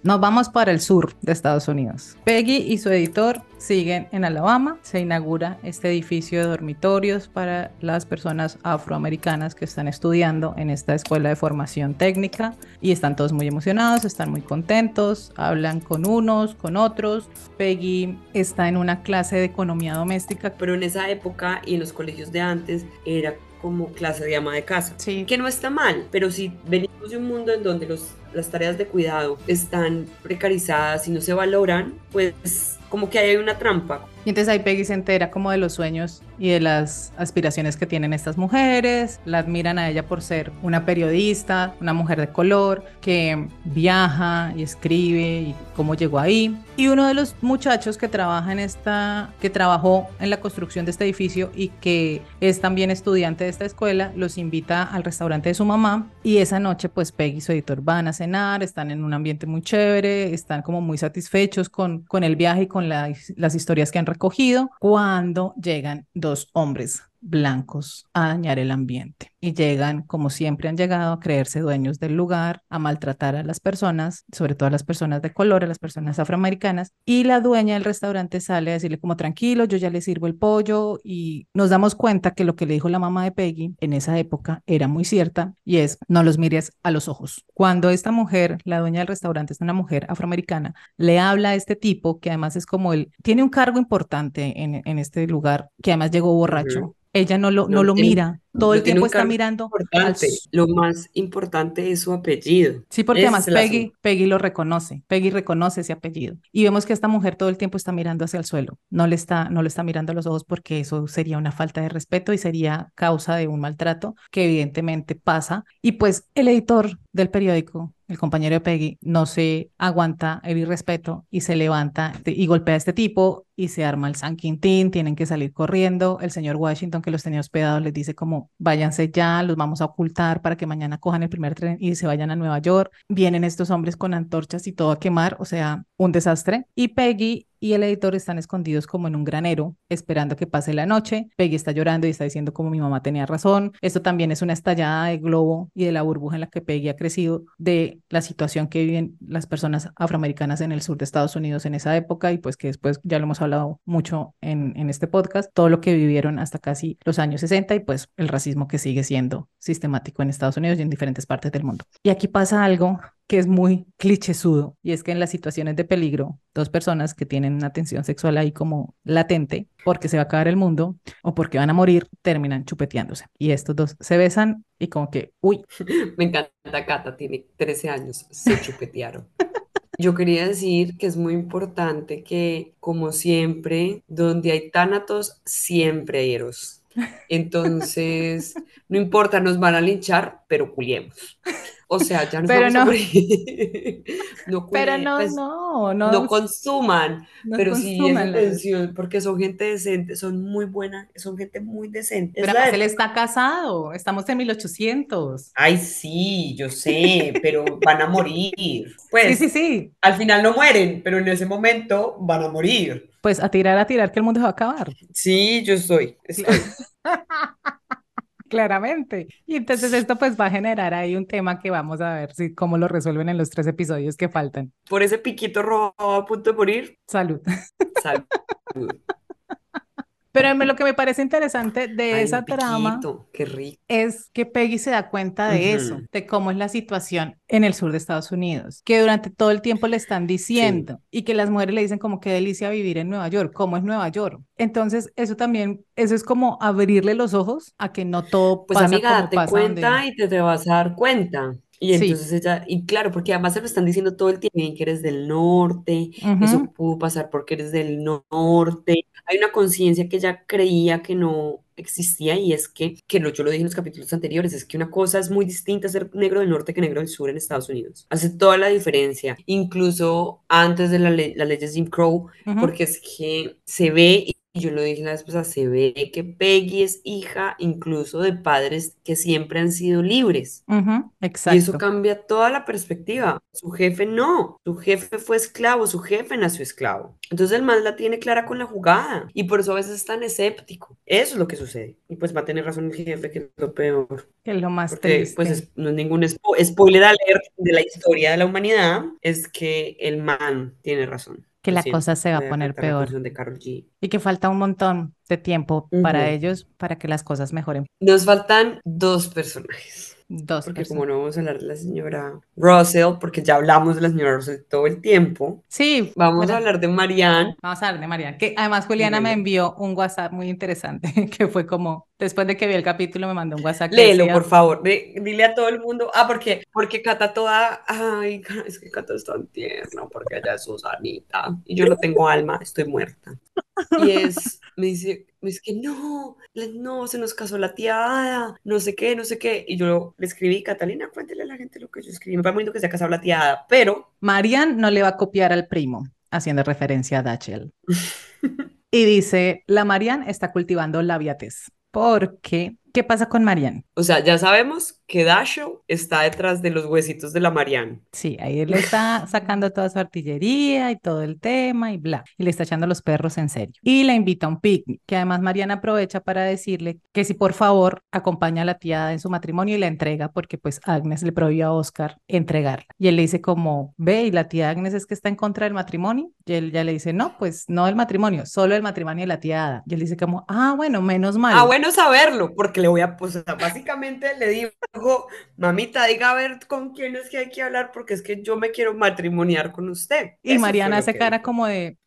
Nos vamos para el sur de Estados Unidos. Peggy y su editor siguen en Alabama. Se inaugura este edificio de dormitorios para las personas afroamericanas que están estudiando en esta escuela de formación técnica y están todos muy emocionados, están muy contentos, hablan con unos, con otros. Peggy está en una clase de economía doméstica. Pero en esa época y en los colegios de antes era como clase de ama de casa. Sí. Que no está mal, pero si venimos de un mundo en donde los, las tareas de cuidado están precarizadas y no se valoran, pues como que hay una trampa. Y entonces ahí Peggy se entera como de los sueños y de las aspiraciones que tienen estas mujeres, la admiran a ella por ser una periodista, una mujer de color, que viaja y escribe y cómo llegó ahí. Y uno de los muchachos que trabaja en esta, que trabajó en la construcción de este edificio y que es también estudiante de esta escuela, los invita al restaurante de su mamá y esa noche pues Peggy y su editor van a cenar, están en un ambiente muy chévere, están como muy satisfechos con, con el viaje y con la- las historias que han recogido cuando llegan dos hombres blancos a dañar el ambiente y llegan como siempre han llegado a creerse dueños del lugar, a maltratar a las personas, sobre todo a las personas de color, a las personas afroamericanas y la dueña del restaurante sale a decirle como tranquilo, yo ya le sirvo el pollo y nos damos cuenta que lo que le dijo la mamá de Peggy en esa época era muy cierta y es no los mires a los ojos. Cuando esta mujer, la dueña del restaurante es una mujer afroamericana, le habla a este tipo que además es como él, tiene un cargo importante en, en este lugar, que además llegó borracho. Ella no lo, no lo mira, todo el tiempo está mirando al Lo más importante es su apellido. Sí, porque además es el Peggy. Peggy lo reconoce, Peggy reconoce ese apellido. Y vemos que esta mujer todo el tiempo está mirando hacia el suelo, no le está, no le está mirando a los ojos porque eso sería una falta de respeto y sería causa de un maltrato que evidentemente pasa. Y pues el editor del periódico, el compañero de Peggy, no se aguanta el irrespeto y se levanta y golpea a este tipo y se arma el San Quintín, tienen que salir corriendo. El señor Washington que los tenía hospedados les dice como váyanse ya, los vamos a ocultar para que mañana cojan el primer tren y se vayan a Nueva York. Vienen estos hombres con antorchas y todo a quemar, o sea, un desastre. Y Peggy y el editor están escondidos como en un granero, esperando que pase la noche. Peggy está llorando y está diciendo como mi mamá tenía razón. Esto también es una estallada de globo y de la burbuja en la que Peggy ha crecido, de la situación que viven las personas afroamericanas en el sur de Estados Unidos en esa época y pues que después ya lo hemos hablado mucho en, en este podcast, todo lo que vivieron hasta casi los años 60 y pues el racismo que sigue siendo sistemático en Estados Unidos y en diferentes partes del mundo. Y aquí pasa algo que es muy clichésudo y es que en las situaciones de peligro, dos personas que tienen una tensión sexual ahí como latente, porque se va a acabar el mundo o porque van a morir, terminan chupeteándose. Y estos dos se besan y como que, uy. [laughs] Me encanta, Cata, tiene 13 años, se chupetearon. Yo quería decir que es muy importante que, como siempre, donde hay tánatos, siempre hay eros. Entonces, no importa, nos van a linchar, pero culiemos. O sea, ya nos Pero vamos a no. morir. [laughs] No Pero no, pues, no, no. no consuman, no pero sí es intención, porque son gente decente, son muy buenas, son gente muy decente. Pero de- él está casado, estamos en 1800. Ay, sí, yo sé, pero van a morir. [laughs] Sí, Pues sí, sí. al final no mueren, pero en ese momento van a morir. Pues a tirar, a tirar, que el mundo se va a acabar. Sí, yo estoy. estoy. [laughs] Claramente. Y entonces esto pues va a generar ahí un tema que vamos a ver si cómo lo resuelven en los tres episodios que faltan. Por ese piquito rojo a punto de morir, Salud. salud. Pero lo que me parece interesante de Ay, esa trama piquito, qué rico. es que Peggy se da cuenta de eso, de cómo es la situación en el sur de Estados Unidos, que durante todo el tiempo le están diciendo y que las mujeres le dicen como qué delicia vivir en Nueva York, cómo es Nueva York. Entonces, eso también, eso es como abrirle los ojos a que no todo Pues pasa amiga, como date pasa cuenta donde... y te, te vas a dar cuenta. Y Sí. entonces ella, y claro, porque además se lo están diciendo todo el tiempo, que eres del norte, eso pudo pasar porque eres del norte. Hay una conciencia que ella creía que no existía y es que, que lo, yo lo dije en los capítulos anteriores, es que una cosa es muy distinta ser negro del norte que negro del sur en Estados Unidos. Hace toda la diferencia, incluso antes de la ley, las leyes Jim Crow, porque es que se ve, y yo lo dije la vez pasada, se ve que Peggy es hija incluso de padres que siempre han sido libres. Ujú, Y eso Exacto. cambia toda la perspectiva. Su jefe no, su jefe fue esclavo, su jefe nació esclavo. Entonces el man la tiene clara con la jugada y por eso a veces es tan escéptico. Eso es lo que sucede. Y pues va a tener razón el jefe, que es lo peor. Que es lo más Porque pues triste. es- no es ningún spo- spoiler alert de la historia de la humanidad, es que el man tiene razón. Que la cosa se va a poner peor. Y que falta un montón de tiempo para ellos para que las cosas mejoren. Nos faltan dos personajes. Dos Porque personas. como no vamos a hablar de la señora Russell, porque ya hablamos de la señora Russell todo el tiempo, Sí, vamos bueno, a hablar de Marianne. Vamos a hablar de Mariana, que además Juliana me envió un WhatsApp muy interesante, [laughs] que fue como, después de que vi el capítulo, me mandó un WhatsApp Léelo, decía, por favor. Di- dile a todo el mundo. Ah, porque, porque Cata toda. Ay, [laughs] es que Cata es tan tierna, porque ella es Susanita. Y yo no tengo alma, estoy muerta. Y es, me dice, es que no, no, se nos casó la tía Ada, no sé qué, no sé qué. Y yo le escribí, Catalina, cuéntele a la gente lo que yo escribí. Me parece bonito que se ha casado la tía Ada, pero Marian no le va a copiar al primo, haciendo referencia a Dachel. [laughs] Y dice, la Marian está cultivando labiates, porque, ¿qué pasa con Marian? O sea, ya sabemos que Dasho está detrás de los huesitos de la Marianne. Sí, ahí él está [laughs] sacando toda su artillería y todo el tema y bla, y le está echando los perros en serio. Y la invita a un picnic, que además Mariana aprovecha para decirle que si por favor acompaña a la tía en su matrimonio y la entrega, porque pues Agnes le prohibió a Oscar entregarla. Y él le dice como, ve, y la tía Agnes es que está en contra del matrimonio. Y él ya le dice, no, pues no del matrimonio, solo el matrimonio de la tía Ada. Y él dice como, ah, bueno, menos mal. Ah, bueno saberlo, porque le voy a, pues, básicamente le digo, mamita, diga a ver con quién es que hay que hablar, porque es que yo me quiero matrimoniar con usted. Y Eso Mariana hace cara como de...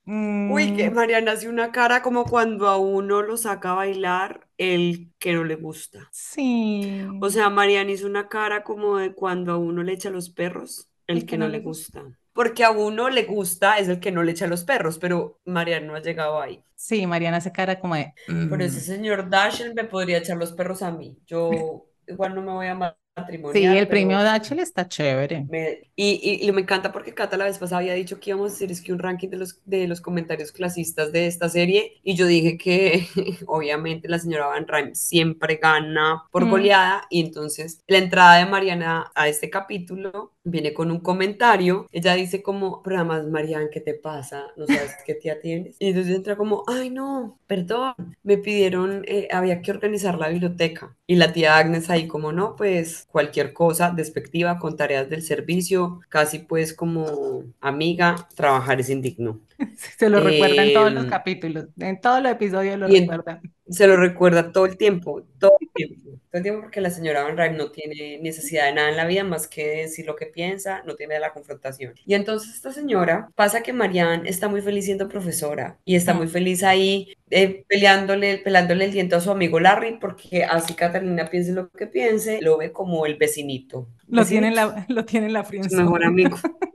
Uy, que "Mm, Mariana hace una cara como cuando a uno lo saca a bailar el que no le gusta. sí. O sea, Mariana hizo una cara como de cuando a uno le echa los perros el que no le gusta. Porque a uno le gusta es el que no le echa los perros, pero Mariana no ha llegado ahí. Sí, Mariana hace cara como de... Pero ese "Mm". señor Dashiell me podría echar los perros a mí. Yo igual no me voy a matrimonial. Sí, el premio Dachel está chévere. me- y, y- y me encanta porque Cata la vez pasada había dicho que íbamos a hacer es que un ranking de los, de los comentarios clasistas de esta serie y yo dije que [laughs] obviamente la señora Van Rhyme siempre gana por Mm. goleada y entonces la entrada de Mariana a este capítulo viene con un comentario, ella dice como, pero además Mariana, ¿qué te pasa? ¿No sabes qué tía tienes? Y entonces entra como, ay no, perdón, me pidieron, eh, había que organizar la biblioteca. Y la tía Agnes ahí como, no, pues cualquier cosa despectiva con tareas del servicio, casi pues como amiga, trabajar es indigno. [laughs] Se lo recuerda en todos los Em, capítulos, en todos los episodios lo recuerdan. Se lo recuerda todo el tiempo, todo el tiempo, todo el tiempo porque la señora Van no tiene necesidad de nada en la vida más que decir lo que piensa, no tiene la confrontación. Y entonces esta señora pasa que Marianne está muy feliz siendo profesora y está muy feliz ahí eh, peleándole, pelándole el diente a su amigo Larry porque así Catalina piense lo que piense, lo ve como el vecinito. Lo tiene la, [laughs] lo tiene en la su friendzone. mejor amigo. [laughs]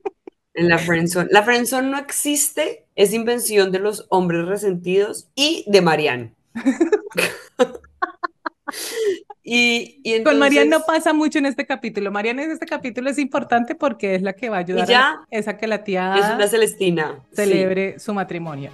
En la friendzone. La friendzone no existe, es invención de los hombres resentidos y de Marianne. [laughs] Y, y Con Mariana no pasa mucho en este capítulo. Mariana en este capítulo es importante porque es la que va a ayudar ya a, es a que la tía Es Ada una Celestina. sí. celebre su matrimonio.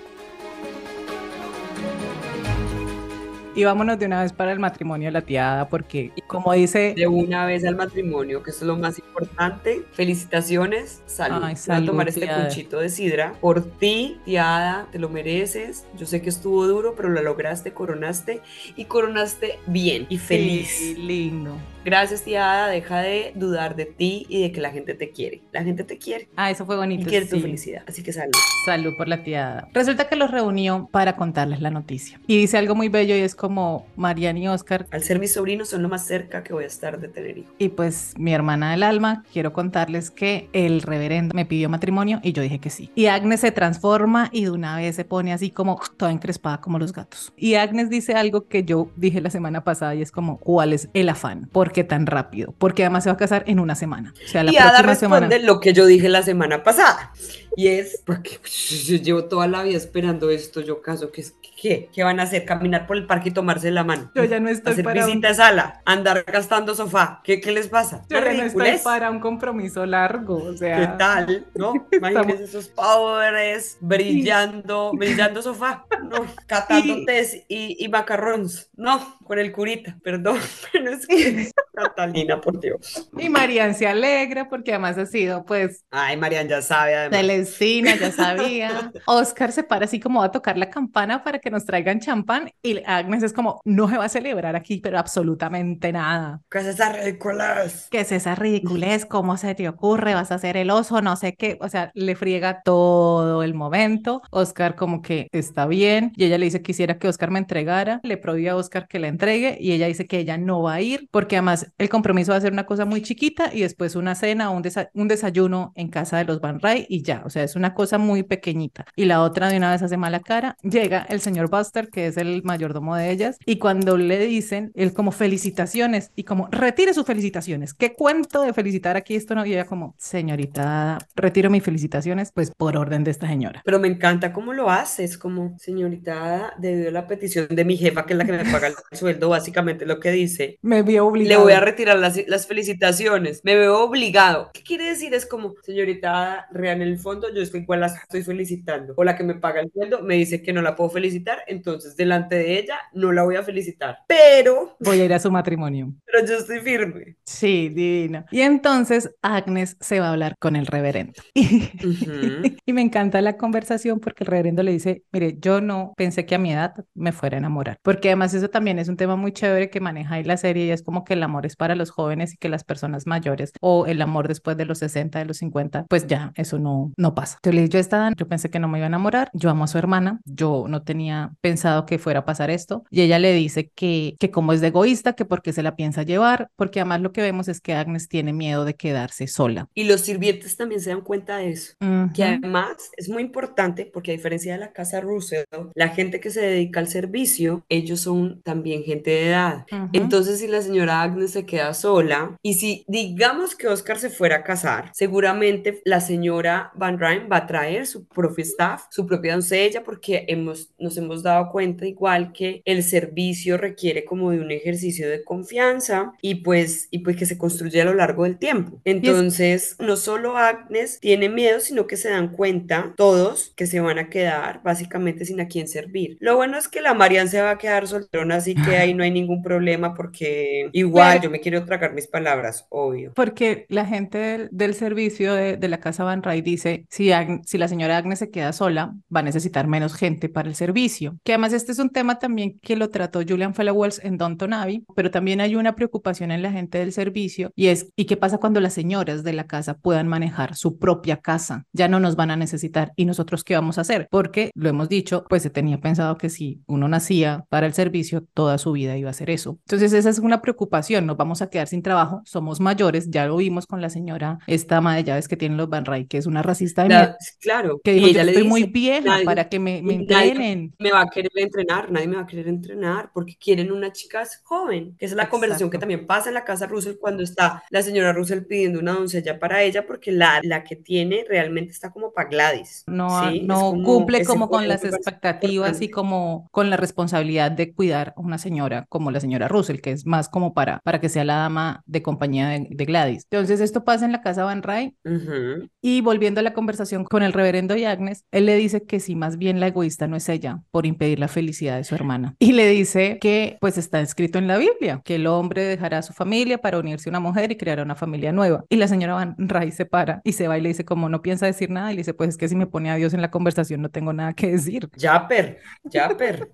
Y vámonos de una vez para el matrimonio de la tía Ada porque, como dice, De una vez al matrimonio, que eso es lo más importante. Felicitaciones, salud. Ay, Voy a salud, tomar este conchito de sidra. Por ti, tía Ada, te lo mereces. Yo sé que estuvo duro, pero lo lograste, coronaste y coronaste bien y feliz. Sí, lindo. Gracias, tía Ada. Deja de dudar de ti y de que la gente te quiere. La gente te quiere Ah, eso fue y bonito. quiere tu sí. felicidad. Así que salud. Salud por la tía Ada. Resulta que los reunió para contarles la noticia. Y dice algo muy bello y es como Mariana y Oscar Al ser mis sobrinos, son lo más cerca que voy a estar de tener hijos. y pues mi hermana del alma, quiero contarles que el reverendo me pidió matrimonio y yo dije que sí. Y Agnes se transforma y de una vez se pone así como toda encrespada como los gatos. Y Agnes dice algo que yo dije la semana pasada y es como, ¿cuál es el afán? ¿Por qué tan rápido? Porque además se va a casar en una semana. O sea, la y Ada próxima responde semana. lo que yo dije la semana pasada. Y es, porque yo llevo toda la vida esperando esto, yo caso, ¿qué, es- qué, ¿Qué van a hacer? Caminar por el parque y tomarse la mano. Yo ya no estoy Hacer para un- visita de sala, andar gastando sofá. ¿Qué, qué les pasa? Yo ¿Una ya no estoy para un compromiso largo, o sea. ¿Qué tal? ¿No? Imagínense esos pobres brillando, brillando sofá, ¿no? Catando Y- tés y, y macarrones. No, con el curita, perdón, [laughs] pero es que Catalina, por Dios. Y Marian se alegra porque además ha sido, pues, Ay, Marian ya sabe además. Celestina, ya sabía. Oscar se para así como va a tocar la campana para que nos traigan champán y Agnes es como, no se va a celebrar aquí, pero absolutamente nada. ¿Qué es esa ridículas? ¿Qué es esa ridiculez? ¿Cómo se te ocurre? ¿Vas a hacer el oso? No sé qué. O sea, le friega todo el momento. Oscar como que está bien y ella le dice que quisiera que Oscar me entregara. Le prohíbe a Oscar que la entregue y ella dice que ella no va a ir porque además el compromiso va a ser una cosa muy chiquita y después una cena o un, desa- un desayuno en casa de los Van Ray y ya. O sea, es una cosa muy pequeñita. Y la otra de una vez hace mala cara. Llega el señor Buster, que es el mayordomo de ellas, y cuando le dicen, él como felicitaciones y como retire sus felicitaciones. ¿Qué cuento de felicitar aquí esto no? Y ella como, señorita, retiro mis felicitaciones, pues por orden de esta señora. Pero me encanta cómo lo haces, como señorita, debido a la petición de mi jefa, que es la que me paga el [laughs] sueldo, básicamente lo que dice. Me vio Le obligada. voy a retirar las, las felicitaciones. Me veo obligado. ¿Qué quiere decir? Es como, señorita real en el fondo, yo estoy igual la estoy felicitando. O la que me paga el sueldo me dice que no la puedo felicitar, entonces delante de ella no la voy a felicitar. Pero, Voy a ir a su matrimonio. pero yo estoy firme. Sí, divino. Y entonces Agnes se va a hablar con el reverendo. Y, [laughs] Ujú. y me encanta la conversación porque el reverendo le dice, mire, yo no pensé que a mi edad me fuera a enamorar. Porque además eso también es un tema muy chévere que maneja ahí la serie y es como que el amor es para los jóvenes y que las personas mayores o el amor después de los 60, de los 50, pues ya, eso no, no pasa. Entonces le yo estaba, yo pensé que no me iba a enamorar, yo amo a su hermana, yo no tenía pensado que fuera a pasar esto y ella le dice que, que como es de egoísta, que porque se la piensa llevar, porque además lo que vemos es que Agnes tiene miedo de quedarse sola. Y los sirvientes también se dan cuenta de eso. Que Ujú. además es muy importante porque a diferencia de la casa Russell, la gente que se dedica al servicio, ellos son también gente de edad. Ujú. Entonces, si la señora Agnes se queda sola y si digamos que Oscar se fuera a casar, seguramente la señora Van Ryn va a traer su propio staff, su propia doncella, porque hemos, nos hemos dado cuenta igual que el servicio requiere como de un ejercicio de confianza y pues, y pues que se construye a lo largo del tiempo. Entonces, no solo Agnes tiene miedo, sino que se dan cuenta todos que se van a quedar básicamente sin a quién servir. Lo bueno es que la Marian se va a quedar solterona, así que ahí no hay ningún problema porque igual yo me quiero tragar mis palabras, obvio. Porque la gente del, del servicio de, de, la casa Van Ray dice, si, si la señora Agnes se queda sola, va a necesitar menos gente para el servicio. Que además este es un tema también que lo trató Julian Fellowells en Downton Abbey, pero también hay una preocupación en la gente del servicio y es, ¿y qué pasa cuando las señoras de la casa puedan manejar su propia casa? Ya no nos van a necesitar y nosotros qué vamos a hacer? Porque lo hemos dicho, pues se tenía pensado que si uno nacía para el servicio, toda su vida iba a ser eso. Entonces esa es una preocupación, nos vamos a quedar sin trabajo, somos mayores, ya lo vimos con la señora, esta ama de llaves que tienen los Van Ray, que es una racista de la, Claro, que dijo, ella yo estoy dice, muy vieja nadie, para que me, me entrenen. Me va a querer entrenar, nadie me va a querer entrenar porque quieren una chica joven, que es la Exacto. conversación que también pasa en la casa Russell cuando está la señora Russell pidiendo una doncella para ella porque la, la que tiene realmente está como para Gladys. No, ¿sí? no como cumple como con las expectativas y como con la responsabilidad de cuidar a una señora como la señora Russell, que es más como para, para que sea la dama de compañía de, de Gladys. Entonces esto pasa en la casa Van Ray uh -huh. y volviendo a la conversación con el reverendo y Agnes, él le dice que si más bien la egoísta no es ella por impedir la felicidad de su hermana. Y le dice que pues está escrito en la Biblia, que el hombre dejará a su familia para unirse a una mujer y creará una familia nueva. Y la señora Van Ray se para y se va y le dice como no piensa decir nada y le dice pues es que si me pone a Dios en la conversación no tengo nada que decir. Yapper, Yapper.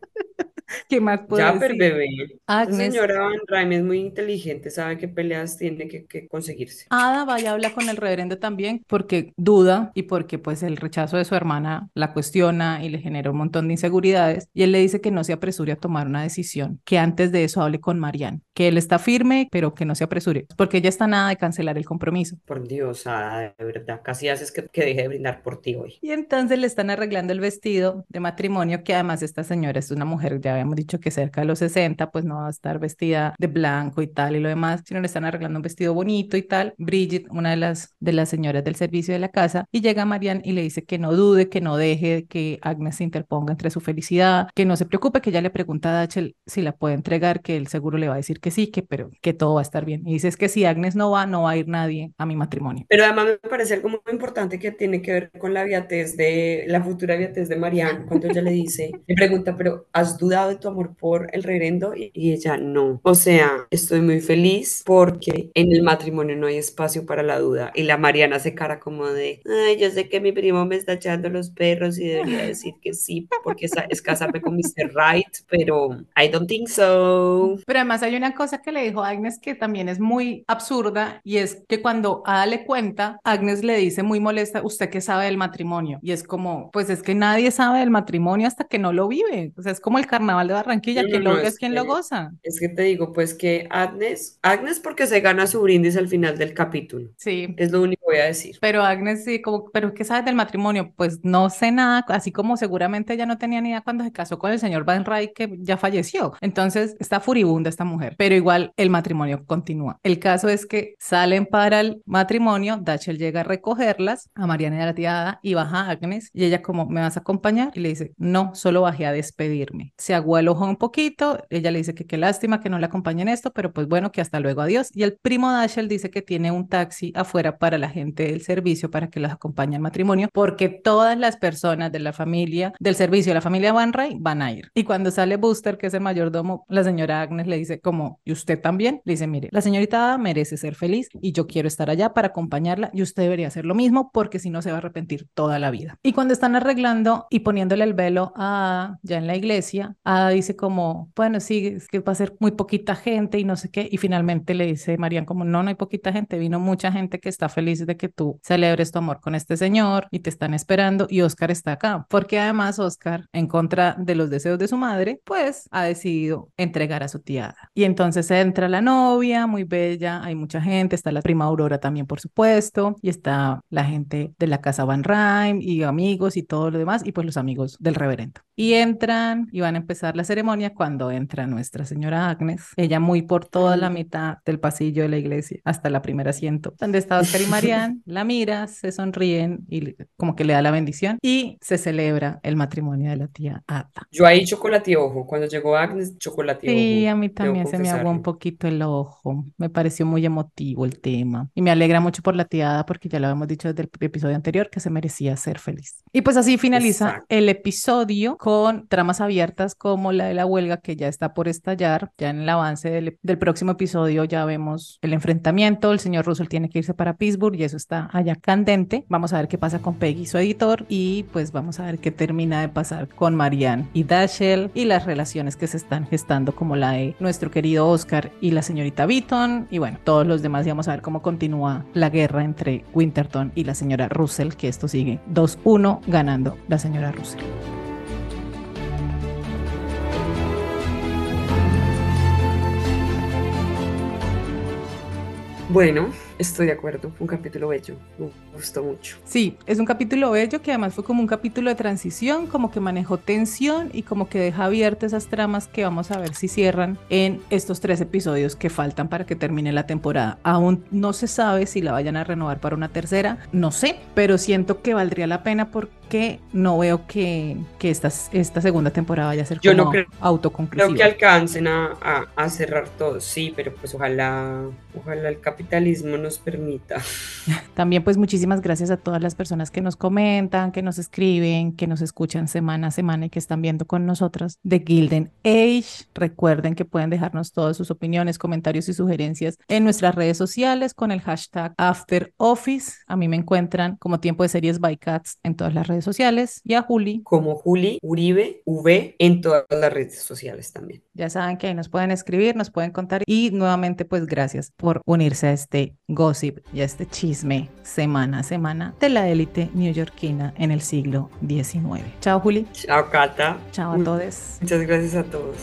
[laughs] ¿Qué más puedo Yapper, decir? bebé. Agnes. La señora Van Rhyme es muy inteligente, sabe qué peleas tiene que, que conseguirse. Ada va y habla con el reverendo también porque duda y porque pues el rechazo de su hermana la cuestiona y le genera un montón de inseguridades y él le dice que no se apresure a tomar una decisión, que antes de eso hable con Marianne, que él está firme pero que no se apresure, porque ella está nada de cancelar el compromiso. Por Dios, Ada, de verdad, casi haces que, que deje de brindar por ti hoy. Y entonces le están arreglando el vestido de matrimonio, que además esta señora es una mujer, ya habíamos dicho que cerca de los 60, pues no va a estar vestida de blanco y tal y lo demás, sino le están arreglando un vestido bonito y tal. Bridget, una de las, de las señoras del servicio de la casa, y llega Marianne y le dice que no dude, que no deje que Agnes se interponga entre su felicidad, que no se preocupe, que ella le pregunta a Dachel si la puede entregar, que él seguro le va a decir que sí, que pero que todo va a estar bien. Y dice es que si Agnes no va, no va a ir nadie a mi matrimonio. Pero además me parece algo muy importante que tiene que ver con la viatez de la futura viatez de Marianne, cuando ella le dice, le pregunta, pero ¿has dudado de tu amor por el reverendo? Y, y ella no. O sea, estoy muy feliz porque en el matrimonio no hay espacio para la duda. Y la Mariana se cara como de, ay, yo sé que mi primo me está echando los perros y debería [laughs] decir que sí, porque es, es casarme con Mr. Right, pero I don't think so. Pero además hay una cosa que le dijo Agnes que también es muy absurda y es que cuando Ada le cuenta, Agnes le dice muy molesta, ¿usted qué sabe del matrimonio? Y es como, pues es que nadie sabe del matrimonio hasta que no lo vive. O sea, es como el carnaval de Barranquilla, No, quien lo no, es quien lo goza. Es que te digo, pues que Agnes, Agnes porque se gana su brindis al final del capítulo. Sí. Es lo único que voy a decir. Pero Agnes sí, como, pero ¿qué sabes del matrimonio? Pues no sé nada, así como seguramente ella no tenía ni idea cuando se casó con el señor Van Ray que ya falleció. Entonces está furibunda esta mujer, pero igual el matrimonio continúa. El caso es que salen para el matrimonio, Dachel llega a recogerlas, a Mariana y a la tía Ada, y baja Agnes, y ella como, ¿me vas a acompañar? Y le dice, no, solo bajé a despedirme. Se aguó el ojo un poquito, ella le dice que qué lástima que no la acompañe en esto, pero pues bueno, que hasta luego, adiós. Y el primo Dachel dice que tiene un taxi afuera para la gente del servicio para que los acompañe al matrimonio, porque todas las personas de la familia, del servicio de la familia Van Ray van a ir. Y cuando sale Buster, que es el mayordomo, la señora Agnes le dice como, ¿y usted también? Le dice, mire, la señorita Ada merece ser feliz y yo quiero estar allá para acompañarla y usted debería hacer lo mismo porque si no se va a arrepentir toda la vida. Y cuando están arreglando y poniéndole el velo a ya en la iglesia, Ada dice como, bueno, sí, es que va a ser muy poquita gente y no sé qué. Y finalmente le dice Marian como, no, no hay poquita gente, vino mucha gente que está feliz de que tú celebres tu amor con este señor y te están esperando y Oscar está acá. Porque además Oscar, en contra de los deseos de su madre, pues ha decidido entregar a su tía. Y entonces entra la novia, muy bella, hay mucha gente, está la prima Aurora también, por supuesto, y está la gente de la casa Van Rhyme y amigos y todo lo demás, y pues los amigos del reverendo. Y entran y van a empezar la ceremonia cuando entra nuestra señora Agnes. Ella muy por toda la mitad del pasillo de la iglesia, hasta la primera asiento, donde está Oscar y Marianne, [laughs] la mira, se sonríen y como que le da la bendición y se celebra el matrimonio de la tía Ata. Yo ahí chocolate ojo. Cuando llegó Agnes, chocolate ojo. Sí, a mí también se me aguó un poquito el ojo. Me pareció muy emotivo el tema. Y me alegra mucho por la tía Ada porque ya lo habíamos dicho desde el episodio anterior que se merecía ser feliz. Y pues así finaliza Exacto. el episodio con tramas abiertas como la de la huelga que ya está por estallar. Ya en el avance del, del próximo episodio ya vemos el enfrentamiento. El señor Russell tiene que irse para Pittsburgh y eso está allá candente. Vamos a ver qué pasa con Peggy, su editor, y pues vamos a ver qué termina de pasar con Marianne y Dashiell y las relaciones que se están gestando como la de nuestro querido Oscar y la señorita Beaton y bueno, todos los demás y vamos a ver cómo continúa la guerra entre Winterton y la señora Russell, que esto sigue 2-1 ganando la señora Russell. Bueno, estoy de acuerdo. Fue un capítulo bello. Me gustó mucho. Sí, es un capítulo bello que además fue como un capítulo de transición, como que manejó tensión y como que deja abiertas esas tramas que vamos a ver si cierran en estos tres episodios que faltan para que termine la temporada. Aún no se sabe si la vayan a renovar para una tercera, no sé, pero siento que valdría la pena porque no veo que, que esta, esta segunda temporada vaya a ser Yo como no creo- autoconclusiva. Creo que alcancen a, a- a cerrar todo, sí, pero pues ojalá, ojalá el capitalismo nos permita. [laughs] También pues muchísimas gracias a todas las personas que nos comentan, que nos escriben, que nos escuchan semana a semana y que están viendo con nosotras de Gilden Age. Recuerden que pueden dejarnos todas sus opiniones, comentarios y sugerencias en nuestras redes sociales con el hashtag AfterOffice. A mí me encuentran como Tiempo de Series by Cats en todas las redes sociales y a Juli. Como Juli Uribe V en todas las redes sociales también. Ya saben que ahí nos pueden escribir, nos pueden contar y nuevamente pues gracias por unirse a este gossip y a este chisme semana a semana de la élite neoyorquina en el siglo XIX. Chao Juli, Chao, Cata. chao a todos. Muchas gracias a todos.